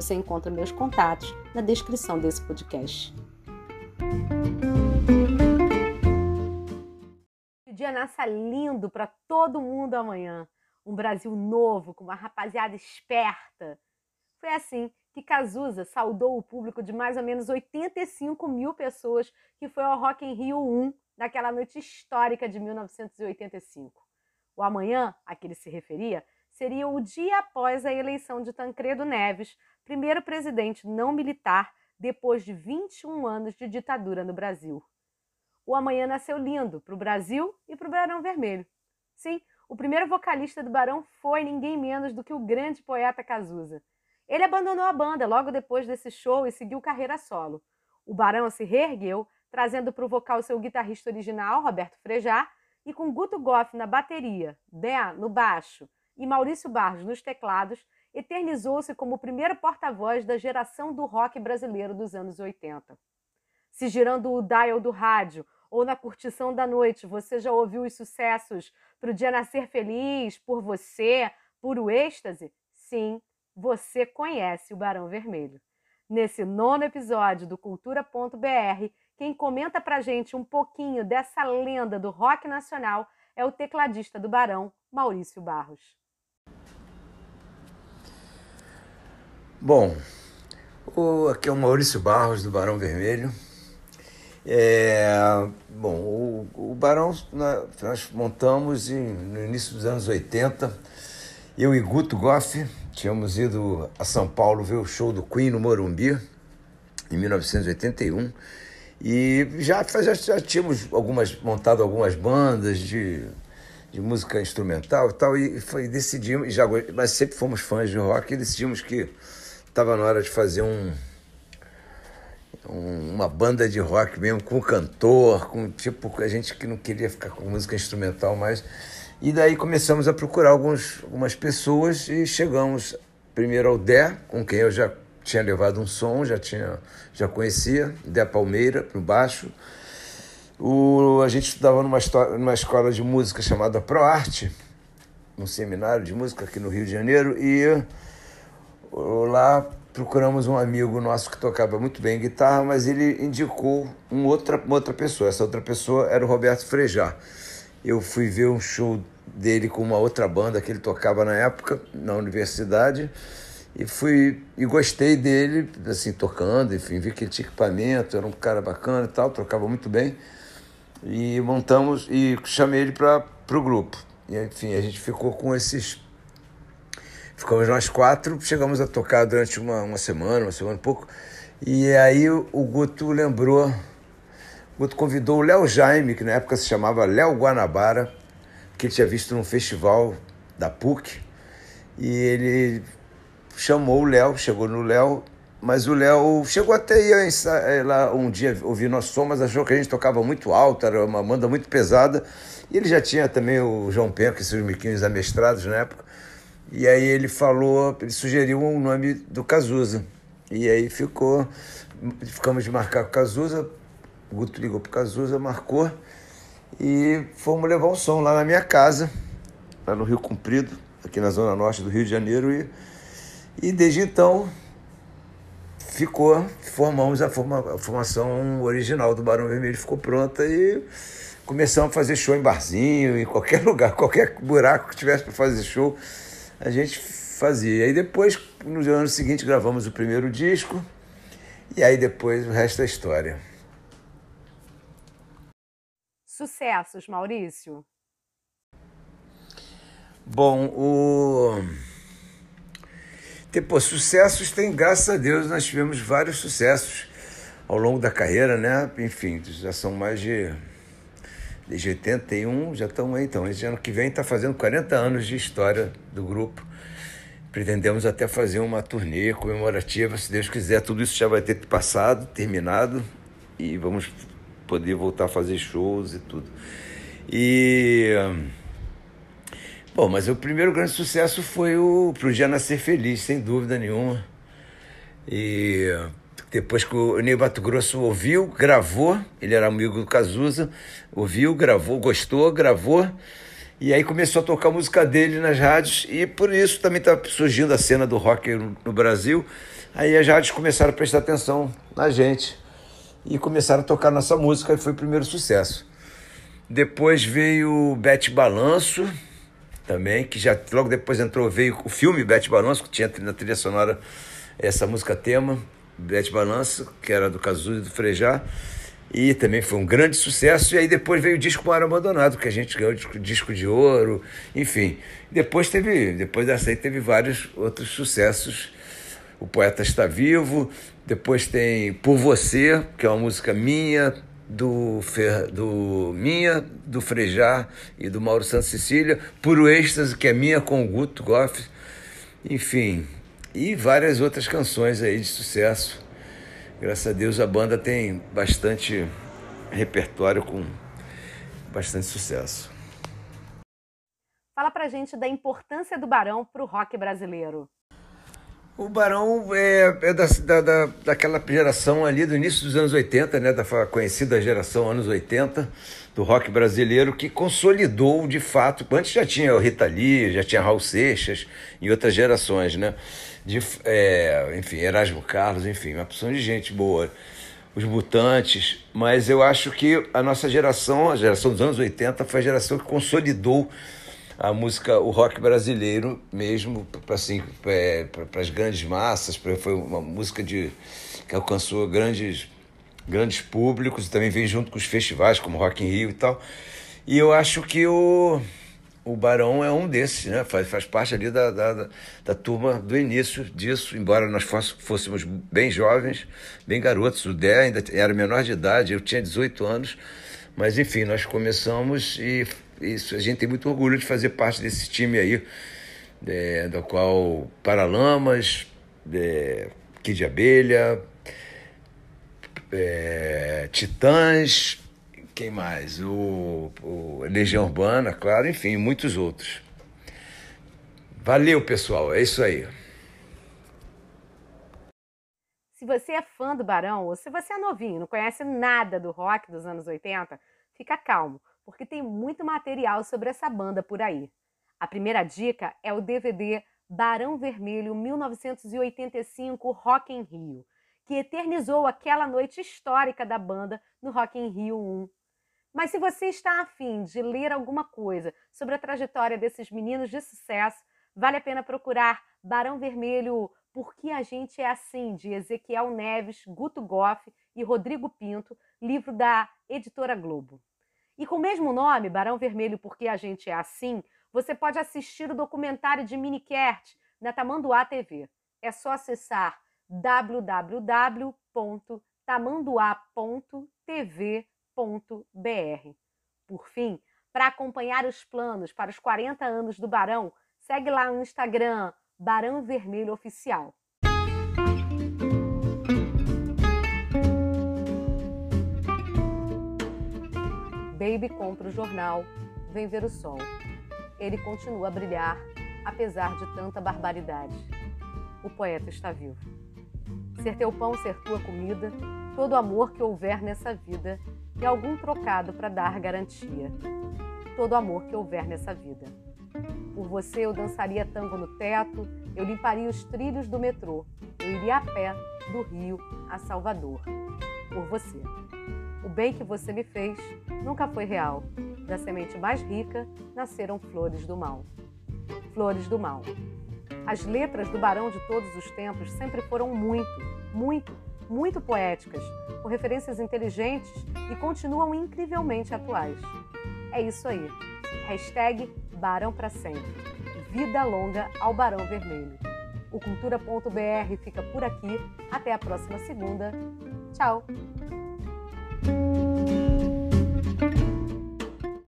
Você encontra meus contatos na descrição desse podcast. O dia nasce lindo para todo mundo amanhã. Um Brasil novo, com uma rapaziada esperta. Foi assim que Cazuza saudou o público de mais ou menos 85 mil pessoas que foi ao Rock in Rio 1 naquela noite histórica de 1985. O amanhã a que ele se referia seria o dia após a eleição de Tancredo Neves, primeiro presidente não militar depois de 21 anos de ditadura no Brasil. O amanhã nasceu lindo para o Brasil e para o Barão Vermelho. Sim, o primeiro vocalista do Barão foi ninguém menos do que o grande poeta Cazuza. Ele abandonou a banda logo depois desse show e seguiu carreira solo. O Barão se reergueu, trazendo para o vocal seu guitarrista original, Roberto Frejá, e com Guto Goff na bateria, Dé no baixo e Maurício Barros nos teclados, eternizou-se como o primeiro porta-voz da geração do rock brasileiro dos anos 80. Se girando o dial do rádio ou na curtição da noite você já ouviu os sucessos Pro Dia Nascer Feliz, Por Você, Puro Êxtase? Sim, você conhece o Barão Vermelho. Nesse nono episódio do Cultura.br, quem comenta pra gente um pouquinho dessa lenda do rock nacional é o tecladista do Barão, Maurício Barros. Bom, o, aqui é o Maurício Barros do Barão Vermelho. É, bom, o, o Barão nós montamos em, no início dos anos 80. Eu e Guto Goff tínhamos ido a São Paulo ver o show do Queen no Morumbi em 1981 e já, já, já tínhamos algumas montado algumas bandas de de música instrumental e tal, e foi, decidimos, já, mas sempre fomos fãs de rock, e decidimos que estava na hora de fazer um, um, uma banda de rock mesmo, com cantor, com tipo, a gente que não queria ficar com música instrumental mais. E daí começamos a procurar alguns, algumas pessoas e chegamos primeiro ao Dé, com quem eu já tinha levado um som, já tinha já conhecia, Dé Palmeira, no baixo. O, a gente estudava numa, numa escola de música chamada ProArte, num seminário de música aqui no Rio de Janeiro, e lá procuramos um amigo nosso que tocava muito bem guitarra, mas ele indicou um outra, uma outra pessoa. Essa outra pessoa era o Roberto Frejá. Eu fui ver um show dele com uma outra banda que ele tocava na época, na universidade, e fui e gostei dele, assim, tocando, enfim, vi que ele tinha equipamento, era um cara bacana e tal, tocava muito bem e montamos e chamei ele para o grupo. E, enfim, a gente ficou com esses. Ficamos nós quatro, chegamos a tocar durante uma, uma semana, uma semana e pouco. E aí o, Guto lembrou, o Guto convidou o Léo Jaime, que na época se chamava Léo Guanabara, que ele tinha visto num festival da PUC. E ele chamou o Léo, chegou no Léo mas o Léo chegou até aí eh, lá um dia ouvir nosso som, mas achou que a gente tocava muito alto, era uma banda muito pesada. E ele já tinha também o João Penca e seus miquinhos amestrados na época. E aí ele falou, ele sugeriu um nome do Cazuza. E aí ficou, ficamos de marcar com o Cazuza, o Guto ligou pro Cazuza, marcou e fomos levar o som lá na minha casa, lá no Rio Comprido, aqui na zona norte do Rio de Janeiro. E, e desde então ficou, formamos a, forma, a formação original do Barão Vermelho, ficou pronta e começamos a fazer show em barzinho, em qualquer lugar, qualquer buraco que tivesse para fazer show, a gente fazia. E depois, no ano seguinte, gravamos o primeiro disco, e aí depois o resto é história. Sucessos, Maurício? Bom, o ter, sucessos tem, graças a Deus, nós tivemos vários sucessos ao longo da carreira, né? Enfim, já são mais de. Desde 81, já estão aí. Então, esse ano que vem está fazendo 40 anos de história do grupo. Pretendemos até fazer uma turnê comemorativa, se Deus quiser. Tudo isso já vai ter passado, terminado, e vamos poder voltar a fazer shows e tudo. E. Bom, mas o primeiro grande sucesso foi o Pro Dia Nascer Feliz, sem dúvida nenhuma. E depois que o Ney Mato Grosso ouviu, gravou, ele era amigo do Cazuza, ouviu, gravou, gostou, gravou. E aí começou a tocar a música dele nas rádios e por isso também está surgindo a cena do rock no Brasil. Aí as rádios começaram a prestar atenção na gente e começaram a tocar nossa música e foi o primeiro sucesso. Depois veio Bete Balanço também, que já logo depois entrou, veio o filme Bete Balanço, que tinha na trilha sonora essa música tema, Bete Balanço, que era do Cazuza e do Frejá. E também foi um grande sucesso. E aí depois veio o disco Mar Abandonado, que a gente ganhou o disco de ouro, enfim. Depois teve, depois dessa aí teve vários outros sucessos. O Poeta Está Vivo, depois tem Por Você, que é uma música minha, do, Fer, do minha, do Frejá e do Mauro Santos Cecília, Puro Êxtase, que é minha com o Guto Goff, enfim, e várias outras canções aí de sucesso. Graças a Deus a banda tem bastante repertório com bastante sucesso. Fala pra gente da importância do Barão pro rock brasileiro. O Barão é, é da, da, daquela geração ali do início dos anos 80, né, da conhecida geração anos 80 do rock brasileiro, que consolidou de fato. Antes já tinha o Rita Lee, já tinha Raul Seixas e outras gerações, né? De, é, enfim, Erasmo Carlos, enfim, uma opção de gente boa. Os Mutantes, mas eu acho que a nossa geração, a geração dos anos 80, foi a geração que consolidou a música, o rock brasileiro mesmo, para assim, para as grandes massas, pra, foi uma música de, que alcançou grandes, grandes públicos e também vem junto com os festivais, como Rock in Rio e tal. E eu acho que o, o Barão é um desses, né? faz, faz parte ali da, da, da turma do início disso, embora nós fôssemos bem jovens, bem garotos. O Dé ainda era menor de idade, eu tinha 18 anos, mas enfim, nós começamos e isso, a gente tem muito orgulho de fazer parte desse time aí, é, do qual Paralamas, é, Kid Abelha, é, Titãs, quem mais? O, o, Legião Urbana, claro, enfim, muitos outros. Valeu, pessoal, é isso aí. Se você é fã do Barão ou se você é novinho, não conhece nada do rock dos anos 80, fica calmo porque tem muito material sobre essa banda por aí. A primeira dica é o DVD Barão Vermelho 1985 Rock in Rio, que eternizou aquela noite histórica da banda no Rock in Rio 1. Mas se você está afim de ler alguma coisa sobre a trajetória desses meninos de sucesso, vale a pena procurar Barão Vermelho Por que a gente é assim, de Ezequiel Neves, Guto Goff e Rodrigo Pinto, livro da Editora Globo. E com o mesmo nome, Barão Vermelho Porque a Gente é Assim, você pode assistir o documentário de Minikert na Tamanduá TV. É só acessar www.tamanduá.tv.br. Por fim, para acompanhar os planos para os 40 anos do Barão, segue lá no Instagram Barão Vermelho Oficial. Baby compra o jornal, vem ver o sol. Ele continua a brilhar, apesar de tanta barbaridade. O poeta está vivo. Ser teu pão, ser tua comida, todo amor que houver nessa vida e algum trocado para dar garantia. Todo amor que houver nessa vida. Por você eu dançaria tango no teto, eu limparia os trilhos do metrô, eu iria a pé do Rio a Salvador. Por você. O bem que você me fez nunca foi real. Da semente mais rica nasceram flores do mal. Flores do mal. As letras do Barão de todos os tempos sempre foram muito, muito, muito poéticas, com referências inteligentes e continuam incrivelmente atuais. É isso aí. Hashtag Barão para sempre. Vida longa ao Barão Vermelho. O Cultura.br fica por aqui. Até a próxima segunda. Tchau!